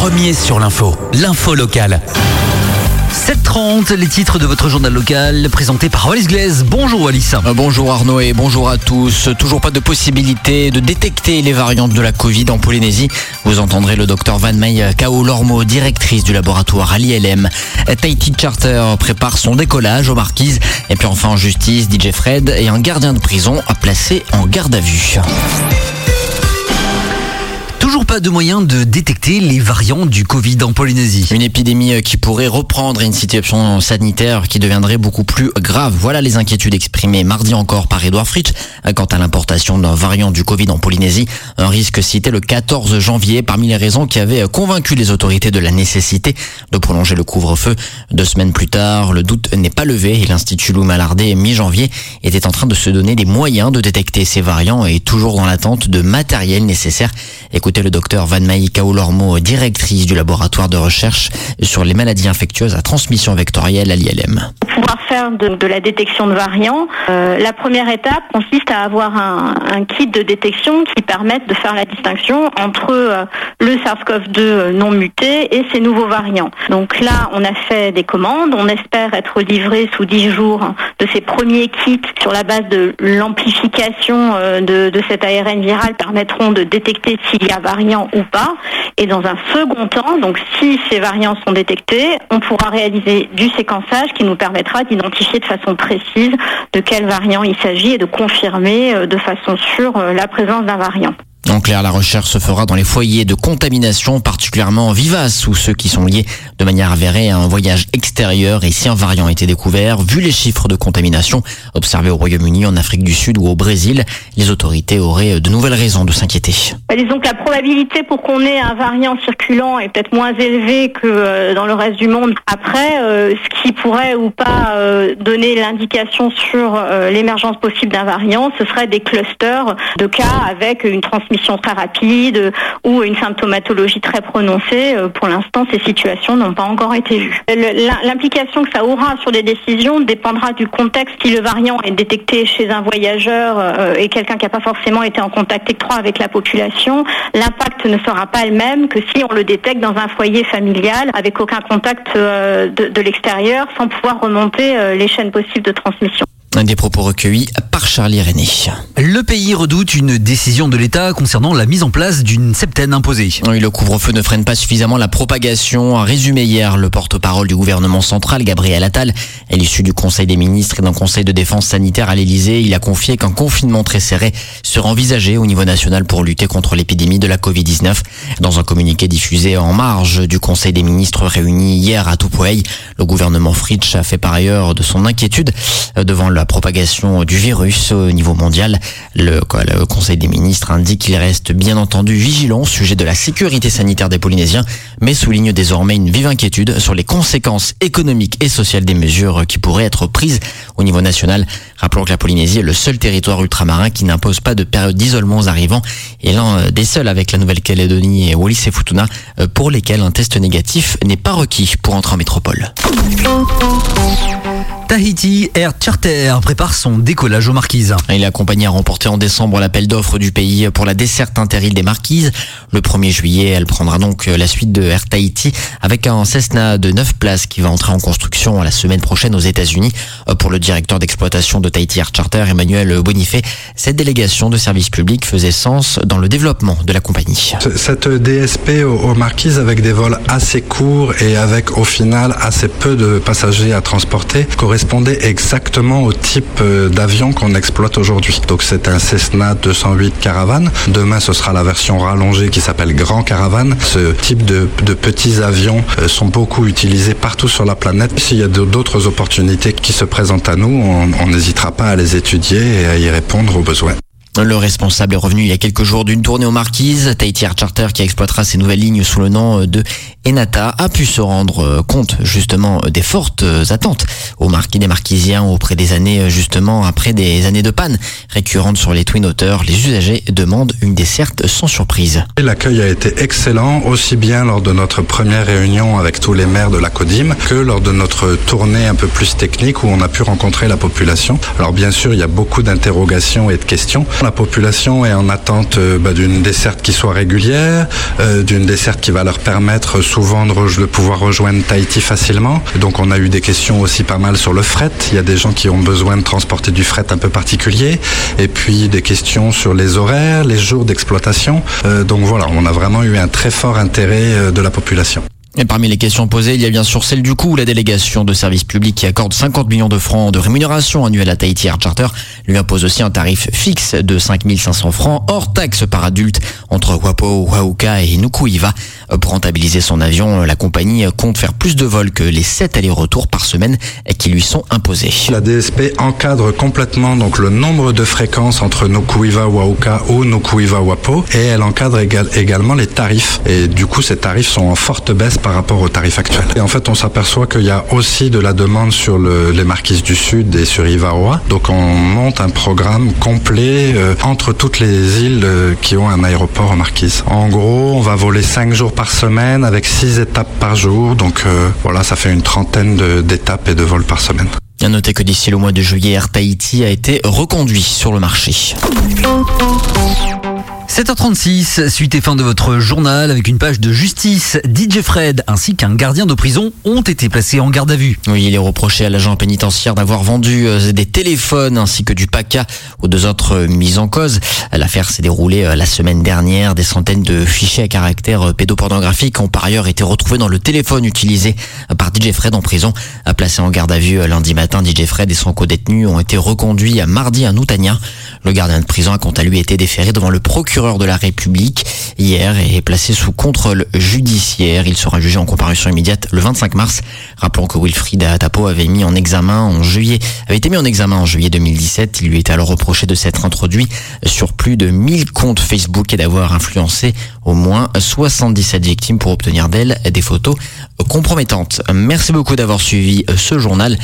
premier sur l'info, l'info locale. 7h30, les titres de votre journal local présenté par Wallis Glaise. Bonjour Wallis. Euh, Bonjour Arnaud et bonjour à tous. Toujours pas de possibilité de détecter les variantes de la Covid en Polynésie. Vous entendrez le docteur Van Mey Kao Lormo, directrice du laboratoire à l'ILM. Tahiti Charter prépare son décollage aux marquises. Et puis enfin en justice, DJ Fred et un gardien de prison a placé en garde à vue. Pas de moyen de détecter les variants du Covid en Polynésie. Une épidémie qui pourrait reprendre une situation sanitaire qui deviendrait beaucoup plus grave. Voilà les inquiétudes exprimées mardi encore par Edouard Fritsch quant à l'importation d'un variant du Covid en Polynésie. Un risque cité le 14 janvier parmi les raisons qui avaient convaincu les autorités de la nécessité de prolonger le couvre-feu. Deux semaines plus tard, le doute n'est pas levé et l'Institut Lou Malardé, mi-janvier, était en train de se donner des moyens de détecter ces variants et toujours dans l'attente de matériel nécessaire. Écoutez le docteur Van Maï Kaolormo, directrice du laboratoire de recherche sur les maladies infectieuses à transmission vectorielle à l'ILM. Pour pouvoir faire de, de la détection de variants, euh, la première étape consiste à avoir un, un, kit de détection qui permette de faire la distinction entre euh, le SARS-CoV-2 non muté et ses nouveaux variants. Donc là, on a fait des commandes, on espère être livré sous 10 jours de ces premiers kits sur la base de l'amplification euh, de, de cet ARN viral permettront de détecter s'il y a variant ou pas. Et dans un second temps, donc si ces variants sont détectés, on pourra réaliser du séquençage qui nous permettra d'identifier de façon précise de quel variant il s'agit et de confirmer euh, de façon sûre euh, la présence d'un variant. En clair, la recherche se fera dans les foyers de contamination particulièrement vivaces ou ceux qui sont liés de manière avérée à un voyage extérieur et si un variant a été découvert, vu les chiffres de contamination observés au Royaume-Uni, en Afrique du Sud ou au Brésil, les autorités auraient de nouvelles raisons de s'inquiéter. Disons que la probabilité pour qu'on ait un variant circulant est peut-être moins élevée que euh, dans le reste du monde. Après, euh, ce qui pourrait ou pas euh, donner l'indication sur l'émergence possible d'un variant, ce serait des clusters de cas avec une transmission très rapide ou une symptomatologie très prononcée. Euh, Pour l'instant, ces situations n'ont pas encore été vues. L'implication que ça aura sur des décisions dépendra du contexte. Si le variant est détecté chez un voyageur euh, et quelqu'un qui n'a pas forcément été en contact étroit avec la population, l'impact ne sera pas le même que si on le détecte dans un foyer familial avec aucun contact euh, de, de l'extérieur sans pouvoir remonter euh, les chaînes possibles de transmission. Des propos recueillis par Charlie René. Le pays redoute une décision de l'État concernant la mise en place d'une septaine imposée. Oui, le couvre-feu ne freine pas suffisamment la propagation. A résumé hier le porte-parole du gouvernement central, Gabriel Attal, à l'issue du Conseil des ministres et d'un Conseil de défense sanitaire à l'Élysée. Il a confié qu'un confinement très serré sera envisagé au niveau national pour lutter contre l'épidémie de la Covid-19. Dans un communiqué diffusé en marge du Conseil des ministres réuni hier à Tupouei, le gouvernement Fritsch a fait par ailleurs de son inquiétude euh, devant la propagation du virus au niveau mondial. Le, Conseil des ministres indique qu'il reste bien entendu vigilant au sujet de la sécurité sanitaire des Polynésiens, mais souligne désormais une vive inquiétude sur les conséquences économiques et sociales des mesures qui pourraient être prises au niveau national. Rappelons que la Polynésie est le seul territoire ultramarin qui n'impose pas de période d'isolement aux arrivants et l'un des seuls avec la Nouvelle-Calédonie et Wallis et Futuna euh, pour lesquels un test négatif n'est pas requis pour entrer en métropole. Tahiti Air Charter prépare son décollage aux Marquises. Il est accompagné à remporter en décembre l'appel d'offres du pays pour la desserte intérile des Marquises. Le 1er juillet, elle prendra donc la suite de Air Tahiti avec un Cessna de 9 places qui va entrer en construction la semaine prochaine aux États-Unis. Pour le directeur d'exploitation de Tahiti Air Charter, Emmanuel Bonifay, cette délégation de service public faisait sens dans le développement de la compagnie. Cette DSP aux, aux Marquises avec des vols assez courts et avec au final assez peu de passagers à transporter correspondait exactement au type euh, d'avion qu'on exploite aujourd'hui. Donc c'est un Cessna 208 Caravane. Demain ce sera la version rallongée qui s'appelle Grand Caravane. Ce type de, de petits avions euh, sont beaucoup utilisés partout sur la planète. S'il y a d'autres opportunités qui se présentent à nous, on n'hésitera pas à les étudier et à y répondre aux besoins. Le responsable est revenu il y a quelques jours d'une tournée aux Marquises. Tahiti Charter, qui exploitera ses nouvelles lignes sous le nom de Enata, a pu se rendre euh, compte justement des fortes euh, attentes aux marquis des Marquisiens auprès des années euh, justement après des années de panne récurrentes sur les Twin Otter. Les usagers demandent une desserte sans surprise. L'accueil a été excellent, aussi bien lors de notre première réunion avec tous les maires de la CODIM que lors de notre tournée un peu plus technique où on a pu rencontrer la population. Alors bien sûr, il y a beaucoup d'interrogations et de questions, La population est en attente euh, bah, d'une desserte qui soit régulière, euh, d'une desserte qui va leur permettre souvent de, pouvoir rejoindre Tahiti facilement. Donc on a eu des questions aussi pas mal sur le fret. Il y a des gens qui ont besoin de transporter du fret un peu particulier. Et puis des questions sur les horaires, les jours d'exploitation. Euh, donc voilà, on a vraiment eu un très fort intérêt de la population. Et parmi les questions posées, il y a bien sûr celle du coût. La délégation de services publics qui accorde 50 millions de francs de rémunération annuelle à Tahiti Air Charter lui impose aussi un tarif fixe de 5500 francs hors taxe par adulte entre Wapo, Wauka et Nukuiva. Pour rentabiliser son avion, la compagnie compte faire plus de vols que les 7 allers-retours par semaine qui lui sont imposés. La DSP encadre complètement donc le nombre de fréquences entre Nukuiva, Wauka ou Nukuiva, Wapo et elle encadre également les tarifs. Et du coup, ces tarifs sont en forte baisse par rapport aux tarifs actuels. Et en fait, on s'aperçoit qu'il y a aussi de la demande sur le, les marquises du Sud et sur Ivaroa. Donc, on monte un programme complet euh, entre toutes les îles euh, qui ont un aéroport en marquise. En gros, on va voler 5 jours par semaine avec 6 étapes par jour. Donc, euh, voilà, ça fait une trentaine d'étapes et de vols par semaine. À noter que d'ici le mois de juillet, Air Tahiti a été reconduit sur le marché. 7h36, suite et fin de votre journal avec une page de justice. DJ Fred ainsi qu'un gardien de prison ont été placés en garde à vue. Oui, il est reproché à l'agent pénitentiaire d'avoir vendu euh, des téléphones ainsi que du PACA aux deux autres euh, mises en cause. L'affaire s'est déroulée euh, la semaine dernière. Des centaines de fichiers à caractère pédopornographique ont par ailleurs été retrouvés dans le téléphone utilisé par DJ Fred en prison. Placé en garde à vue lundi matin, DJ Fred et son co-détenu ont été reconduits à mardi à Noutania. Le gardien de prison a quant à lui été déféré devant le procureur de la République hier et est placé sous contrôle judiciaire. Il sera jugé en comparution immédiate le 25 mars. Rappelons que Wilfried Atapo avait mis en examen en juillet, avait été mis en examen en juillet 2017. Il lui était alors reproché de s'être introduit sur plus de 1000 comptes Facebook et d'avoir influencé au moins 77 victimes pour obtenir d'elles des photos compromettantes. Merci beaucoup d'avoir suivi ce journal.